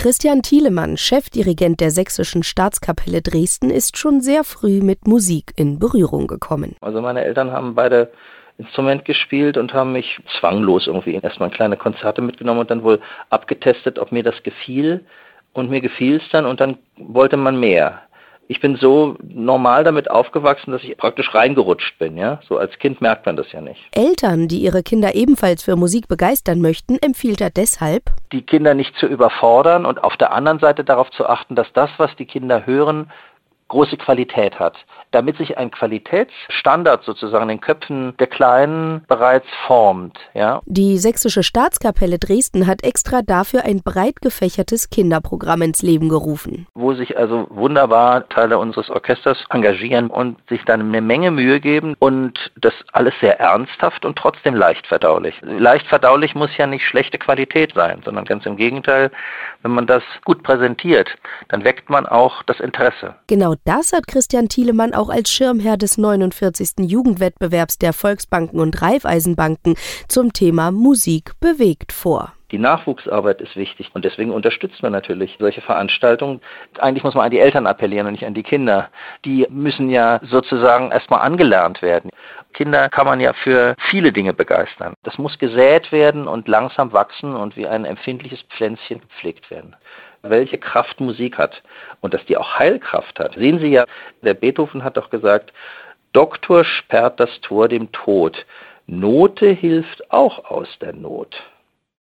Christian Thielemann, Chefdirigent der Sächsischen Staatskapelle Dresden, ist schon sehr früh mit Musik in Berührung gekommen. Also meine Eltern haben beide Instrument gespielt und haben mich zwanglos irgendwie erstmal kleine Konzerte mitgenommen und dann wohl abgetestet, ob mir das gefiel. Und mir gefiel es dann und dann wollte man mehr ich bin so normal damit aufgewachsen, dass ich praktisch reingerutscht bin, ja. So als Kind merkt man das ja nicht. Eltern, die ihre Kinder ebenfalls für Musik begeistern möchten, empfiehlt er deshalb, die Kinder nicht zu überfordern und auf der anderen Seite darauf zu achten, dass das, was die Kinder hören, große Qualität hat, damit sich ein Qualitätsstandard sozusagen in den Köpfen der Kleinen bereits formt. Ja? Die Sächsische Staatskapelle Dresden hat extra dafür ein breit gefächertes Kinderprogramm ins Leben gerufen. Wo sich also wunderbar Teile unseres Orchesters engagieren und sich dann eine Menge Mühe geben und das alles sehr ernsthaft und trotzdem leicht verdaulich. Leicht verdaulich muss ja nicht schlechte Qualität sein, sondern ganz im Gegenteil, wenn man das gut präsentiert, dann weckt man auch das Interesse. Genau das hat Christian Thielemann auch als Schirmherr des 49. Jugendwettbewerbs der Volksbanken und Raiffeisenbanken zum Thema Musik bewegt vor. Die Nachwuchsarbeit ist wichtig und deswegen unterstützt man natürlich solche Veranstaltungen. Eigentlich muss man an die Eltern appellieren und nicht an die Kinder. Die müssen ja sozusagen erstmal angelernt werden. Kinder kann man ja für viele Dinge begeistern. Das muss gesät werden und langsam wachsen und wie ein empfindliches Pflänzchen gepflegt werden welche Kraft Musik hat und dass die auch Heilkraft hat. Sehen Sie ja, der Beethoven hat doch gesagt, Doktor sperrt das Tor dem Tod. Note hilft auch aus der Not.